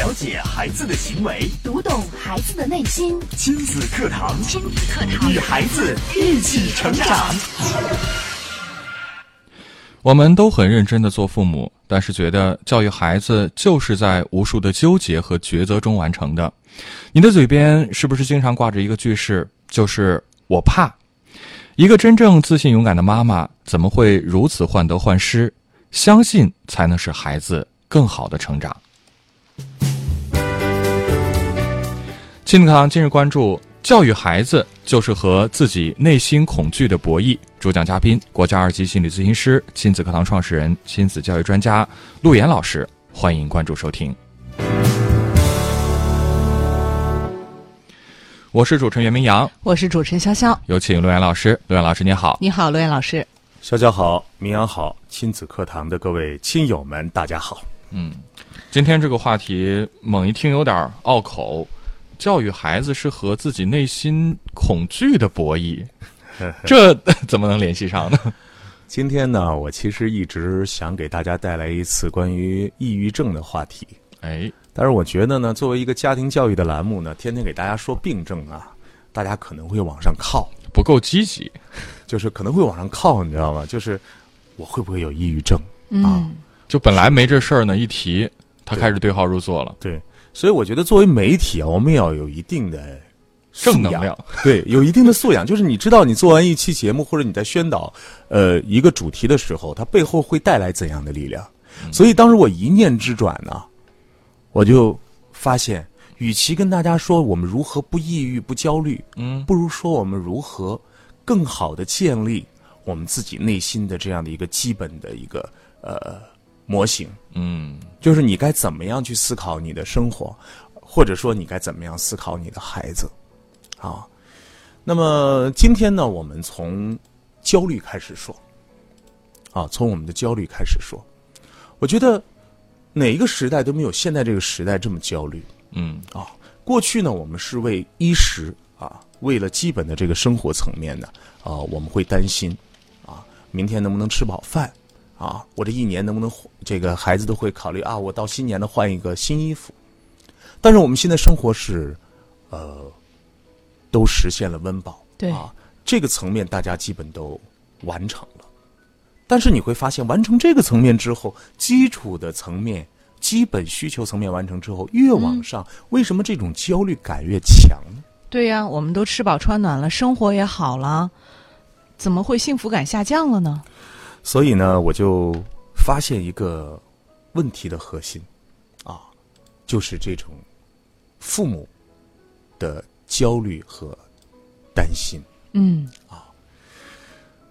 了解孩子的行为，读懂孩子的内心。亲子课堂，亲子课堂，与孩子一起成长。我们都很认真的做父母，但是觉得教育孩子就是在无数的纠结和抉择中完成的。你的嘴边是不是经常挂着一个句式，就是“我怕”？一个真正自信勇敢的妈妈，怎么会如此患得患失？相信才能使孩子更好的成长。亲子课堂今日关注：教育孩子就是和自己内心恐惧的博弈。主讲嘉宾：国家二级心理咨询师、亲子课堂创始人、亲子教育专家陆岩老师。欢迎关注收听。我是主持人袁明阳，我是主持人潇潇，有请陆岩老师。陆岩老师，你好。你好，陆岩老师。潇潇好，明阳好，亲子课堂的各位亲友们，大家好。嗯，今天这个话题猛一听有点拗口，教育孩子是和自己内心恐惧的博弈。这 怎么能联系上呢？今天呢，我其实一直想给大家带来一次关于抑郁症的话题。哎，但是我觉得呢，作为一个家庭教育的栏目呢，天天给大家说病症啊，大家可能会往上靠，不够积极，就是可能会往上靠，你知道吗？就是我会不会有抑郁症啊？就本来没这事儿呢，一提他开始对号入座了。对，所以我觉得作为媒体啊，我们要有一定的。正能量，对，有一定的素养，就是你知道，你做完一期节目或者你在宣导，呃，一个主题的时候，它背后会带来怎样的力量？所以当时我一念之转呢，我就发现，与其跟大家说我们如何不抑郁、不焦虑，嗯，不如说我们如何更好的建立我们自己内心的这样的一个基本的一个呃模型，嗯，就是你该怎么样去思考你的生活，或者说你该怎么样思考你的孩子。啊，那么今天呢，我们从焦虑开始说。啊，从我们的焦虑开始说，我觉得哪一个时代都没有现在这个时代这么焦虑。嗯，啊，过去呢，我们是为衣食啊，为了基本的这个生活层面呢，啊，我们会担心啊，明天能不能吃饱饭？啊，我这一年能不能这个孩子都会考虑啊，我到新年呢换一个新衣服。但是我们现在生活是，呃。都实现了温饱，对啊，这个层面大家基本都完成了。但是你会发现，完成这个层面之后，基础的层面、基本需求层面完成之后，越往上，为什么这种焦虑感越强呢？对呀，我们都吃饱穿暖了，生活也好了，怎么会幸福感下降了呢？所以呢，我就发现一个问题的核心啊，就是这种父母的。焦虑和担心，嗯啊，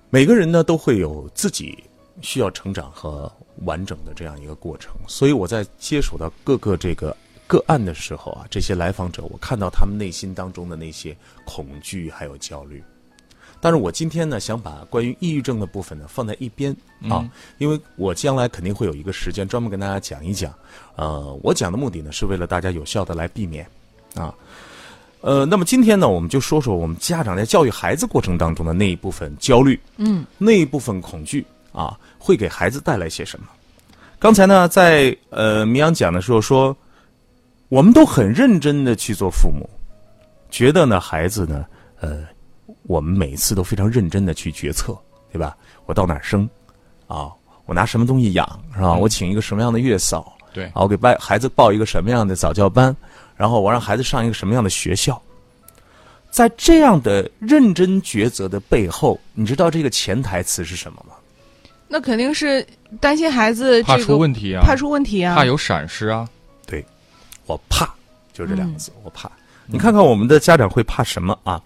每个人呢都会有自己需要成长和完整的这样一个过程，所以我在接触到各个这个个案的时候啊，这些来访者，我看到他们内心当中的那些恐惧还有焦虑，但是我今天呢，想把关于抑郁症的部分呢放在一边啊，因为我将来肯定会有一个时间专门跟大家讲一讲，呃，我讲的目的呢是为了大家有效的来避免啊。呃，那么今天呢，我们就说说我们家长在教育孩子过程当中的那一部分焦虑，嗯，那一部分恐惧啊，会给孩子带来些什么？刚才呢，在呃，明阳讲的时候说，我们都很认真的去做父母，觉得呢，孩子呢，呃，我们每次都非常认真的去决策，对吧？我到哪儿生，啊，我拿什么东西养，是吧？我请一个什么样的月嫂，对，啊，我给外孩子报一个什么样的早教班。然后我让孩子上一个什么样的学校？在这样的认真抉择的背后，你知道这个潜台词是什么吗？那肯定是担心孩子怕出问题啊，怕出问题啊，怕有闪失啊。对，我怕，就这两个字，我怕。你看看我们的家长会怕什么啊？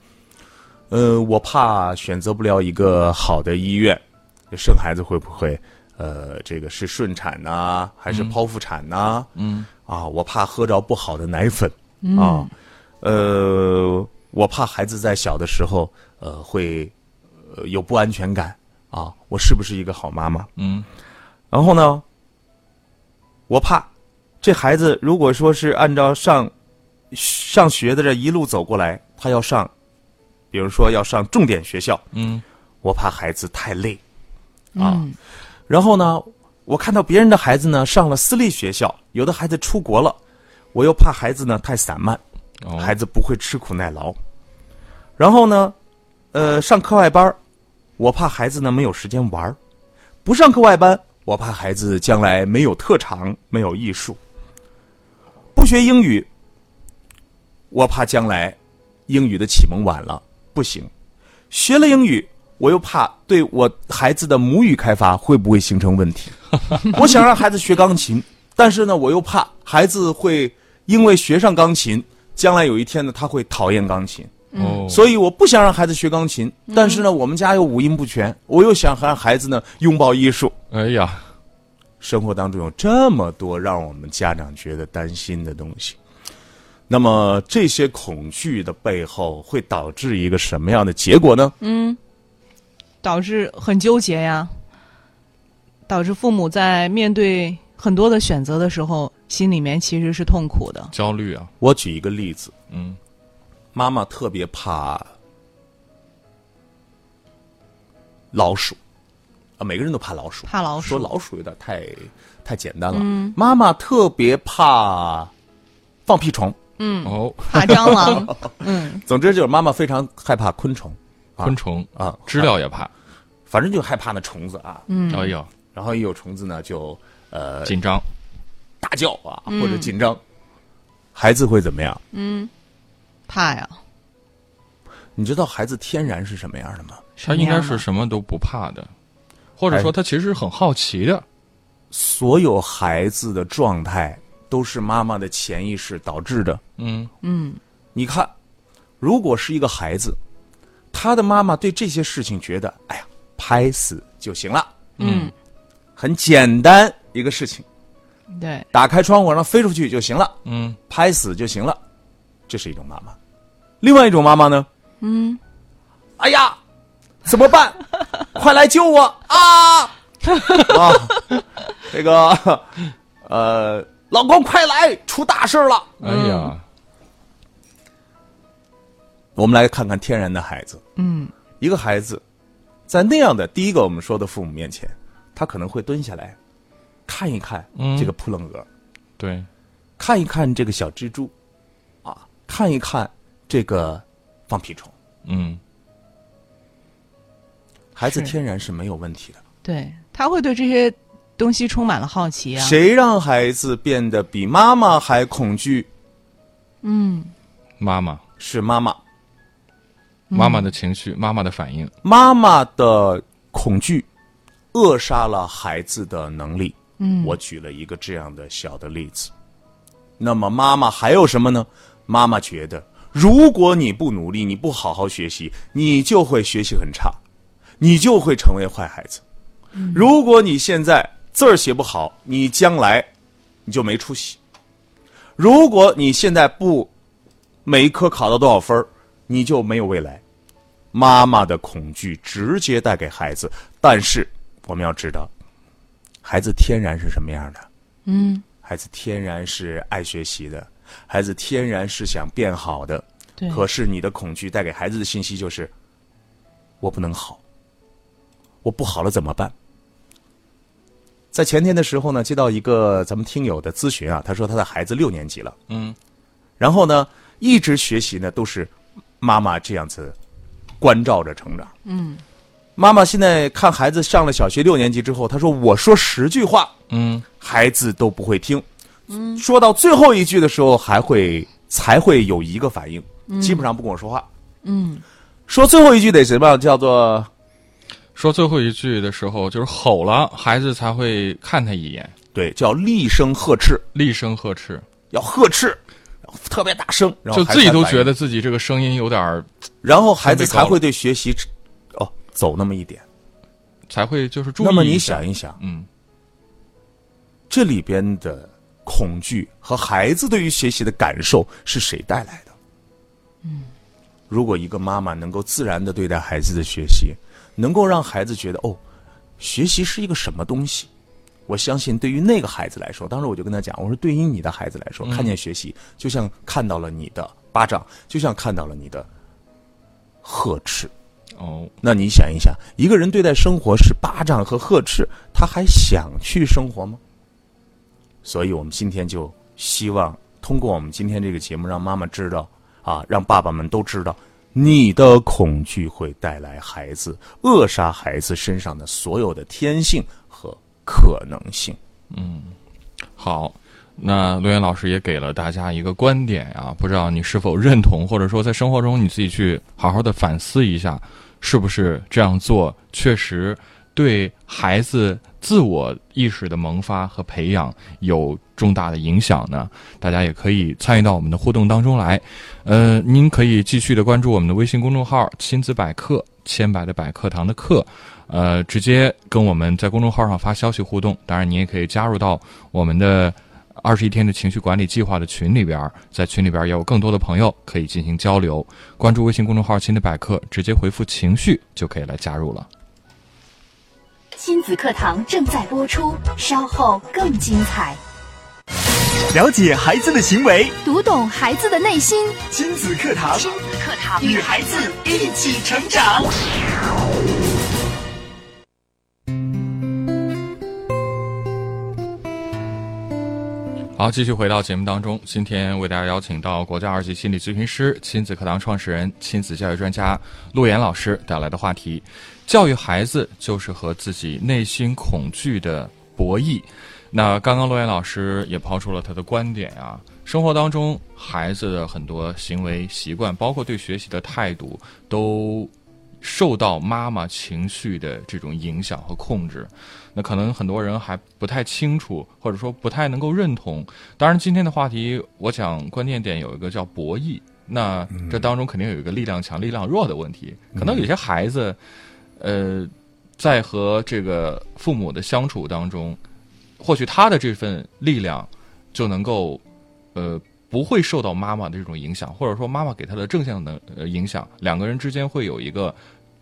呃，我怕选择不了一个好的医院，生孩子会不会呃，这个是顺产呢，还是剖腹产呢？嗯。啊，我怕喝着不好的奶粉啊，呃，我怕孩子在小的时候呃会有不安全感啊，我是不是一个好妈妈？嗯，然后呢，我怕这孩子如果说是按照上上学的这一路走过来，他要上，比如说要上重点学校，嗯，我怕孩子太累啊，然后呢。我看到别人的孩子呢上了私立学校，有的孩子出国了，我又怕孩子呢太散漫，哦，孩子不会吃苦耐劳。然后呢，呃，上课外班我怕孩子呢没有时间玩儿不上课外班，我怕孩子将来没有特长，没有艺术。不学英语，我怕将来英语的启蒙晚了不行。学了英语，我又怕对我孩子的母语开发会不会形成问题。我想让孩子学钢琴，但是呢，我又怕孩子会因为学上钢琴，将来有一天呢，他会讨厌钢琴。哦，所以我不想让孩子学钢琴，但是呢，我们家又五音不全，我又想让孩子呢拥抱艺术。哎呀，生活当中有这么多让我们家长觉得担心的东西，那么这些恐惧的背后会导致一个什么样的结果呢？嗯导致很纠结呀，导致父母在面对很多的选择的时候，心里面其实是痛苦的。焦虑啊，我举一个例子，嗯，妈妈特别怕老鼠，啊，每个人都怕老鼠，怕老鼠。说老鼠有点太太简单了。妈妈特别怕放屁虫，哦，怕蟑螂，嗯，总之就是妈妈非常害怕昆虫啊。昆虫啊，知了也怕，反正就害怕那虫子啊。嗯。哎呦，然后一有虫子呢，就呃紧张，大叫啊，或者紧张，孩子会怎么样？嗯。怕呀，你知道孩子天然是什么样的吗？他应该是什么都不怕的，或者说他其实是很好奇的，所有孩子的状态都是妈妈的潜意识导致的。嗯，嗯。你看，如果是一个孩子，他的妈妈对这些事情觉得，哎呀，拍死就行了，嗯，很简单一个事情，对，打开窗户让它飞出去就行了，嗯，拍死就行了，这是一种妈妈。另外一种妈妈呢，嗯，哎呀，怎么办？快来救我！啊！啊，这个呃，老公快来，出大事了。哎呀，我们来看看天然的孩子。嗯，一个孩子在那样的第一个我们说的父母面前，他可能会蹲下来看一看嗯这个扑棱蛾，对，看一看这个小蜘蛛，啊，看一看这个放屁虫。嗯，孩子天然是没有问题的。对，他会对这些东西充满了好奇啊。谁让孩子变得比妈妈还恐惧？嗯，妈妈，是妈妈。妈妈的情绪，妈妈的反应，妈妈的恐惧扼杀了孩子的能力。嗯我举了一个这样的小的例子。那么妈妈还有什么呢？妈妈觉得，如果你不努力，你不好好学习，你就会学习很差，你就会成为坏孩子。如果你现在字儿写不好，你将来你就没出息。如果你现在不每一科考到多少分儿你就没有未来。妈妈的恐惧直接带给孩子，但是我们要知道，孩子天然是什么样的？嗯，孩子天然是爱学习的，孩子天然是想变好的。对，可是你的恐惧带给孩子的信息就是：我不能好，我不好了怎么办？在前天的时候呢，接到一个咱们听友的咨询啊，他说他的孩子六年级了，嗯，然后呢，一直学习呢都是妈妈这样子关照着成长。嗯，妈妈现在看孩子上了小学六年级之后，他说我说十句话，嗯，孩子都不会听。嗯，说到最后一句的时候，还会才会有一个反应，基本上不跟我说话。嗯，说最后一句得什么？叫做说最后一句的时候，就是吼了，孩子才会看他一眼，对，叫厉声呵斥，厉声呵斥，要呵斥，特别大声，然后就自己都觉得，自己这个声音有点儿，然后孩子才会对学习哦走那么一点。才会就是注意。那么你想，一想，嗯，这里边的恐惧和孩子对于学习的感受是谁带来的？嗯，如果一个妈妈能够自然的对待孩子的学习，能够让孩子觉得哦，学习是一个什么东西，我相信对于那个孩子来说，当时我就跟他讲，我说对于你的孩子来说，看见学习就像看到了你的巴掌，就像看到了你的呵斥。哦，那你想一想，一个人对待生活是巴掌和呵斥，他还想去生活吗？所以我们今天就希望通过我们今天这个节目，让妈妈知道啊，让爸爸们都知道，你的恐惧会带来孩子扼杀孩子身上的所有的天性和可能性。嗯好，那陆岩老师也给了大家一个观点啊，不知道你是否认同，或者说在生活中你自己去好好的反思一下，是不是这样做确实对孩子自我意识的萌发和培养有重大的影响呢？大家也可以参与到我们的互动当中来。呃，您可以继续的关注我们的微信公众号“亲子百科”，千百的百课堂的课。呃，直接跟我们在公众号上发消息互动。当然，你也可以加入到我们的二十一天的情绪管理计划的群里边，在群里边也有更多的朋友可以进行交流。关注微信公众号“亲子百科”，直接回复“情绪”就可以来加入了。亲子课堂正在播出，稍后更精彩。了解孩子的行为，读懂孩子的内心，亲子课堂，亲子课堂与孩子一起成长。好，继续回到节目当中。今天为大家邀请到国家二级心理咨询师、亲子课堂创始人、亲子教育专家陆岩老师带来的话题：教育孩子就是和自己内心恐惧的博弈。那刚刚罗岩老师也抛出了他的观点啊，生活当中孩子的很多行为习惯，包括对学习的态度，都受到妈妈情绪的这种影响和控制。那可能很多人还不太清楚，或者说不太能够认同。当然，今天的话题，我想关键点有一个叫博弈。那这当中肯定有一个力量强、力量弱的问题。可能有些孩子，呃，在和这个父母的相处当中，或许他的这份力量就能够，呃，不会受到妈妈的这种影响，或者说妈妈给他的正向的呃影响，两个人之间会有一个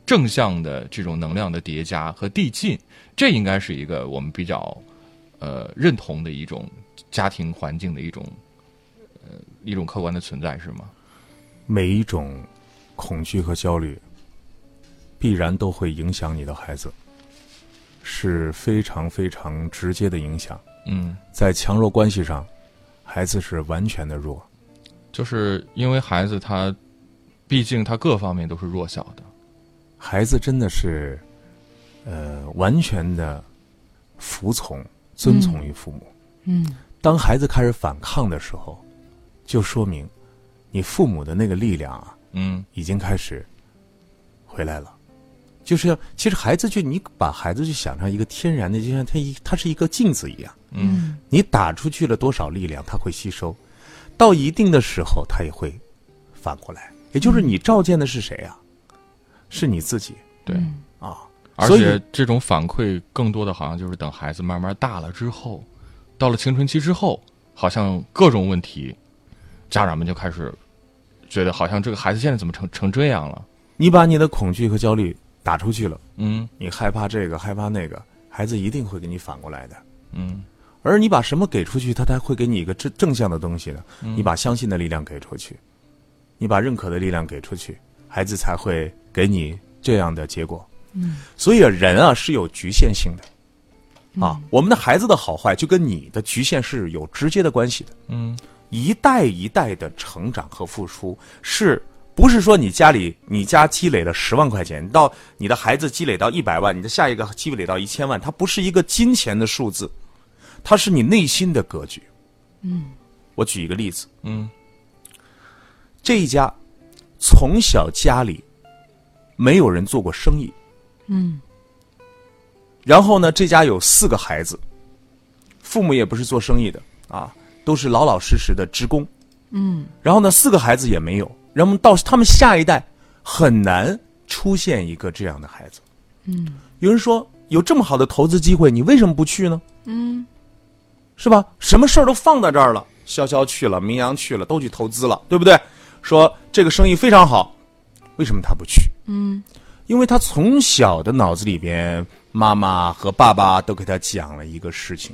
正向的这种能量的叠加和递进。这应该是一个我们比较呃认同的一种家庭环境的一种呃一种客观的存在，是吗？每一种恐惧和焦虑，必然都会影响你的孩子，是非常非常直接的影响。嗯，在强弱关系上，孩子是完全的弱。就是因为孩子他毕竟他各方面都是弱小的，孩子真的是，呃，完全的服从、遵从于父母。嗯当孩子开始反抗的时候，就说明你父母的那个力量啊，嗯已经开始回来了。就是要，其实孩子就你把孩子就想成一个天然的，就像他一他是一个镜子一样，嗯你打出去了多少力量，他会吸收，到一定的时候，他也会反过来。也就是你照见的是谁啊？是你自己对，啊。而所以且这种反馈更多的好像就是等孩子慢慢大了之后，到了青春期之后，好像各种问题，家长们就开始觉得好像这个孩子现在怎么成成这样了？你把你的恐惧和焦虑打出去了，嗯。你害怕这个，害怕那个，孩子一定会给你反过来的。嗯。而你把什么给出去，他才会给你一个正正向的东西呢？你把相信的力量给出去，你把认可的力量给出去，孩子才会给你这样的结果。嗯，所以啊，人啊是有局限性的，啊，我们的孩子的好坏就跟你的局限是有直接的关系的。嗯。一代一代的成长和付出，是不是说你家里你家积累了十万块钱，到你的孩子积累到一百万，你的下一个积累到一千万，它不是一个金钱的数字，它是你内心的格局。嗯，我举一个例子，嗯。这一家从小家里没有人做过生意，嗯。然后呢，这家有四个孩子，父母也不是做生意的啊，都是老老实实的职工。嗯。然后呢，四个孩子也没有，然后到他们下一代很难出现一个这样的孩子。嗯有人说，有这么好的投资机会，你为什么不去呢？嗯是吧？什么事儿都放在这儿了，潇潇去了，明阳去了，都去投资了，对不对？说这个生意非常好，为什么他不去？嗯因为他从小的脑子里边，妈妈和爸爸都给他讲了一个事情：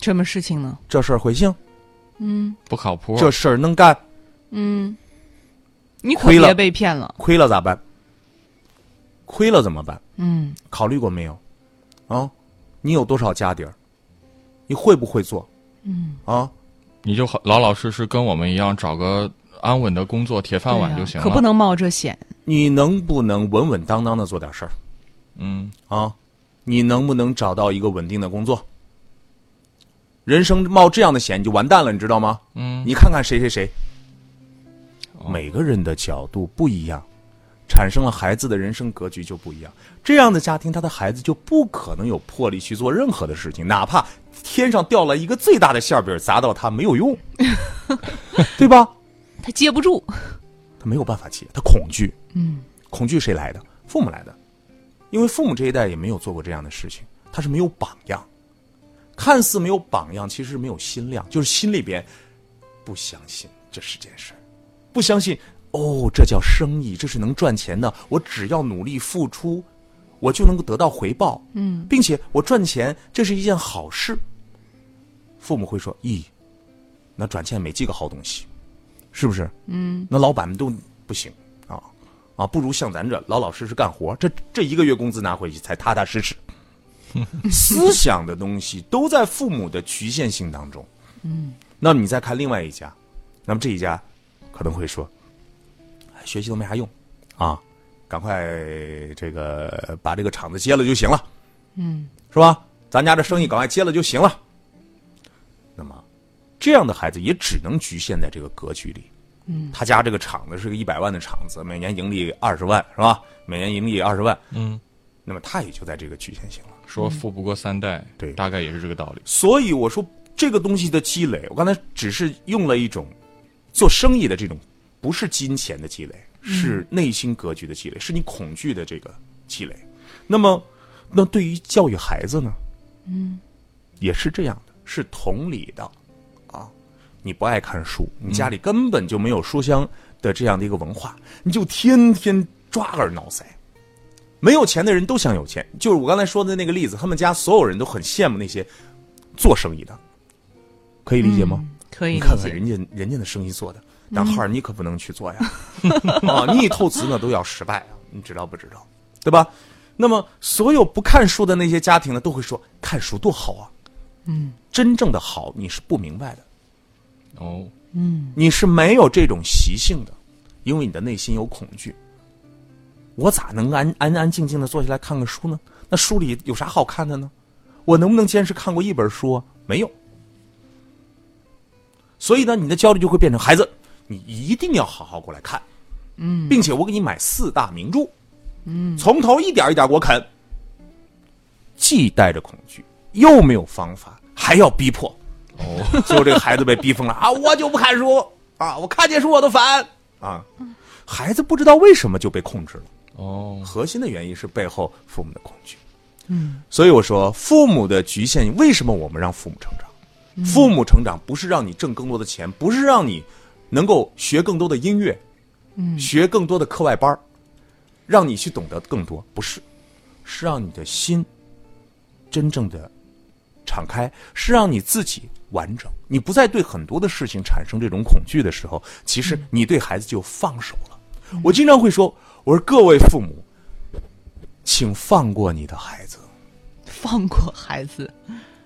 什么事情呢？这事儿会行，嗯不靠谱。这事儿能干，嗯，你可亏了别被骗了。亏了咋办？亏了怎么办？嗯考虑过没有？啊，你有多少家底儿？你会不会做？嗯啊，你就好老老实实跟我们一样，找个安稳的工作、铁饭碗就行了。可不能冒这险。你能不能稳稳当当的做点事儿嗯，啊？你能不能找到一个稳定的工作？人生冒这样的险你就完蛋了，你知道吗？嗯，你看看谁谁谁，哦每个人的角度不一样，产生了孩子的人生格局就不一样。这样的家庭，他的孩子就不可能有魄力去做任何的事情，哪怕天上掉了一个最大的馅饼砸到他没有用，对吧？他接不住。他没有办法接，他恐惧。嗯，恐惧谁来的？父母来的，因为父母这一代也没有做过这样的事情，他是没有榜样，看似没有榜样，其实没有心量，就是心里边不相信这是件事儿，不相信哦，这叫生意，这是能赚钱的，我只要努力付出，我就能够得到回报，嗯，并且我赚钱这是一件好事。父母会说：“咦，那赚钱没几个好东西，是不是？嗯，那老板们都不行啊啊，不如像咱这老老实实干活，这这一个月工资拿回去才踏踏实实。思想的东西都在父母的局限性当中。嗯，那么你再看另外一家，那么这一家可能会说，哎学习都没啥用啊，赶快这个把这个厂子接了就行了。嗯，是吧？咱家这生意赶快接了就行了。那么，这样的孩子也只能局限在这个格局里。嗯，他家这个厂子是个一百万的厂子，每年盈利二十万，是吧？每年盈利二十万，嗯，那么他也就在这个局限性了。说富不过三代，对大概也是这个道理。所以我说这个东西的积累，我刚才只是用了一种做生意的这种，不是金钱的积累，是内心格局的积累，是你恐惧的这个积累。那么，那对于教育孩子呢？嗯，也是这样的，是同理的啊。你不爱看书，你家里根本就没有书香的这样的一个文化，你就天天抓耳挠腮。没有钱的人都想有钱，就是我刚才说的那个例子，他们家所有人都很羡慕那些做生意的，可以理解吗？可以你看看。人家人家的生意做的，男孩儿你可不能去做呀！啊，你一透词呢都要失败啊，你知道不知道？对吧？那么所有不看书的那些家庭呢，都会说看书多好啊。嗯，真正的好你是不明白的，哦，嗯你是没有这种习性的，因为你的内心有恐惧。我咋能安安安静静的坐下来看个书呢？那书里有啥好看的呢？我能不能坚持看过一本书啊？没有。所以呢，你的焦虑就会变成孩子，你一定要好好过来看，嗯，并且我给你买四大名著，嗯，从头一点一点给我啃，既带着恐惧，又没有方法，还要逼迫，哦，最后这个孩子被逼疯了啊！我就不看书啊！我看见书我都烦啊！孩子不知道为什么就被控制了，哦，核心的原因是背后父母的恐惧。嗯，所以我说父母的局限，为什么我们让父母成长？父母成长不是让你挣更多的钱，不是让你能够学更多的音乐，嗯，学更多的课外班儿让你去懂得更多，不是，是让你的心真正的敞开，是让你自己完整。你不再对很多的事情产生这种恐惧的时候，其实你对孩子就放手了。我经常会说，我说各位父母，请放过你的孩子。放过孩子，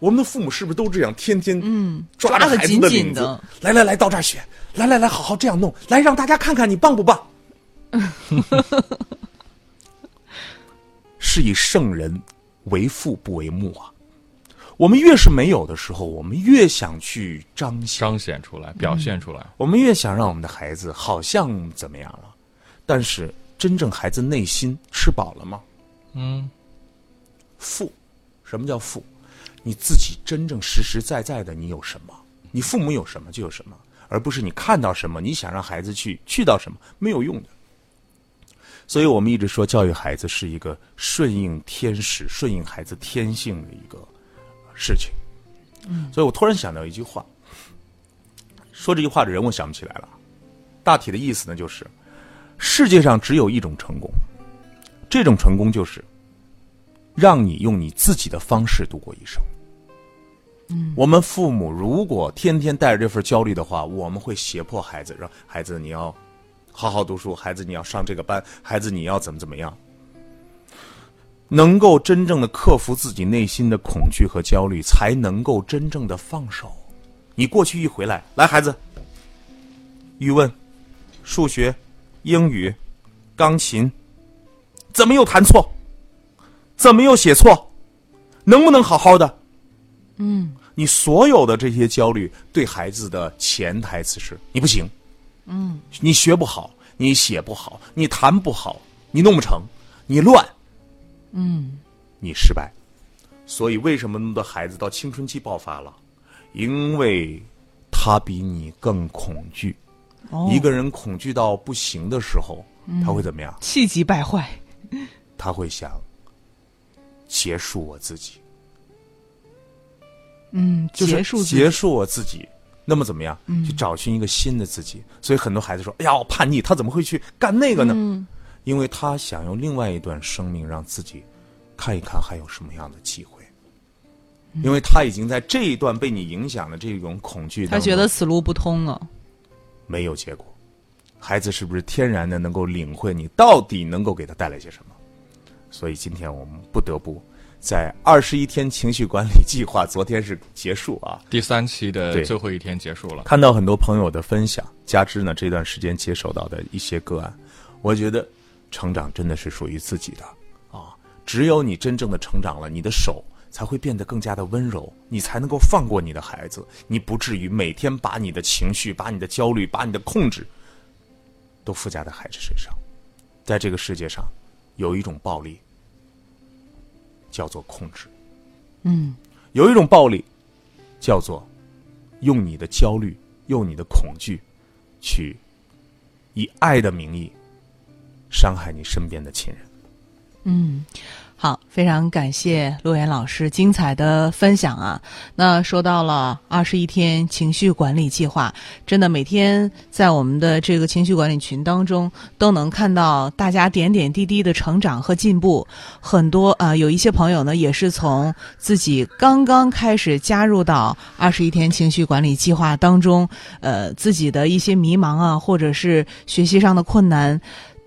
我们的父母是不是都这样？天天嗯抓着孩子抓得紧的领子，紧的来来来，到这儿学，来来来，好好这样弄，来让大家看看你棒不棒。是以圣人为父不为母啊。我们越是没有的时候，我们越想去彰显，彰显出来，表现出来。我们越想让我们的孩子好像怎么样了，但是真正孩子内心吃饱了吗？嗯，富，什么叫富？你自己真正实实在在的你有什么？你父母有什么就有什么，而不是你看到什么，你想让孩子去去到什么，没有用的。所以我们一直说，教育孩子是一个顺应天时、顺应孩子天性的一个事情。嗯，所以我突然想到一句话，说这句话的人我想不起来了，大体的意思呢就是，世界上只有一种成功，这种成功就是让你用你自己的方式度过一生。嗯，我们父母如果天天带着这份焦虑的话，我们会胁迫孩子，让孩子你要好好读书，孩子你要上这个班，孩子你要怎么怎么样。能够真正的克服自己内心的恐惧和焦虑，才能够真正的放手。你过去一回来，来孩子，语文、数学、英语、钢琴，怎么又弹错？怎么又写错？能不能好好的？嗯你所有的这些焦虑，对孩子的潜台词是：你不行，嗯你学不好，你写不好，你弹不好，你弄不成，你乱，嗯你失败。所以，为什么那么多孩子到青春期爆发了？因为他比你更恐惧。哦，一个人恐惧到不行的时候，他会怎么样？气急败坏。他会想结束我自己，嗯，就是结束结束我自己。那么怎么样？去找寻一个新的自己。所以很多孩子说：“哎呀，我叛逆，他怎么会去干那个呢？”嗯因为他想用另外一段生命让自己看一看还有什么样的机会。嗯因为他已经在这一段被你影响的这种恐惧，他觉得此路不通了。没有结果。孩子是不是天然的能够领会你到底能够给他带来些什么？所以今天我们不得不在二十一天情绪管理计划，昨天是结束啊，第三期的最后一天结束了。看到很多朋友的分享，加之呢这段时间接手到的一些个案，我觉得成长真的是属于自己的啊！只有你真正的成长了，你的手才会变得更加的温柔，你才能够放过你的孩子，你不至于每天把你的情绪、把你的焦虑、把你的控制都附加在孩子身上。在这个世界上，有一种暴力叫做控制，嗯。有一种暴力叫做用你的焦虑、用你的恐惧，去以爱的名义伤害你身边的亲人。嗯，好，非常感谢陆岩老师精彩的分享啊。那说到了二十一天情绪管理计划，真的每天在我们的这个情绪管理群当中，都能看到大家点点滴滴的成长和进步。很多啊、有一些朋友呢，也是从自己刚刚开始加入到二十一天情绪管理计划当中，呃，自己的一些迷茫啊，或者是学习上的困难。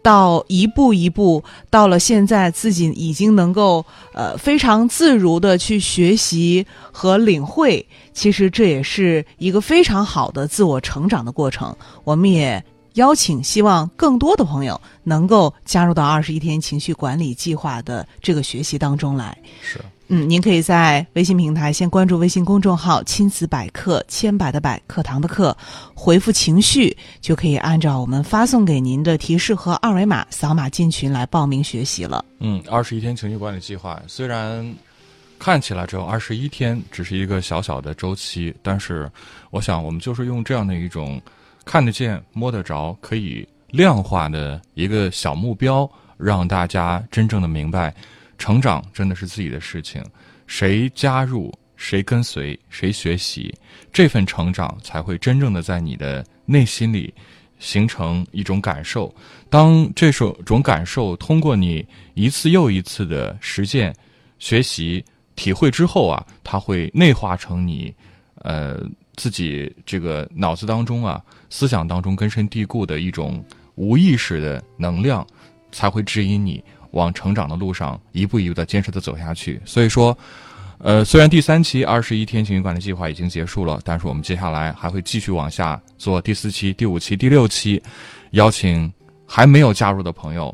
到一步一步，到了现在自己已经能够呃非常自如的去学习和领会，其实这也是一个非常好的自我成长的过程。我们也邀请希望更多的朋友能够加入到二十一天情绪管理计划的这个学习当中来。是，嗯，您可以在微信平台先关注微信公众号“亲子百科”，千百的百，课堂的课，回复“情绪”就可以按照我们发送给您的提示和二维码扫码进群来报名学习了。嗯，二十一天情绪管理计划虽然看起来只有二十一天，只是一个小小的周期，但是我想我们就是用这样的一种看得见、摸得着、可以量化的一个小目标，让大家真正的明白，成长真的是自己的事情，谁加入。谁跟随，谁学习，这份成长才会真正的在你的内心里形成一种感受。当这种种感受通过你一次又一次的实践、学习、体会之后啊，它会内化成你呃自己这个脑子当中啊、思想当中根深蒂固的一种无意识的能量，才会指引你往成长的路上一步一步的坚持的走下去。所以说。呃，虽然第三期二十一天情绪管理计划已经结束了，但是我们接下来还会继续往下做第四期、第五期、第六期，邀请还没有加入的朋友，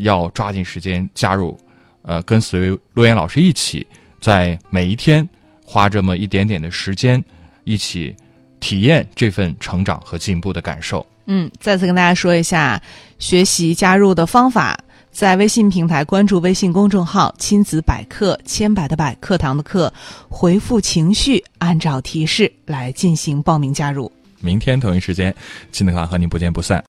要抓紧时间加入，呃，跟随陆岩老师一起，在每一天花这么一点点的时间，一起体验这份成长和进步的感受。嗯，再次跟大家说一下学习加入的方法。在微信平台关注微信公众号“亲子百科”，千百的百，课堂的课，回复“情绪”，按照提示来进行报名加入。明天同一时间，亲子课堂和您不见不散。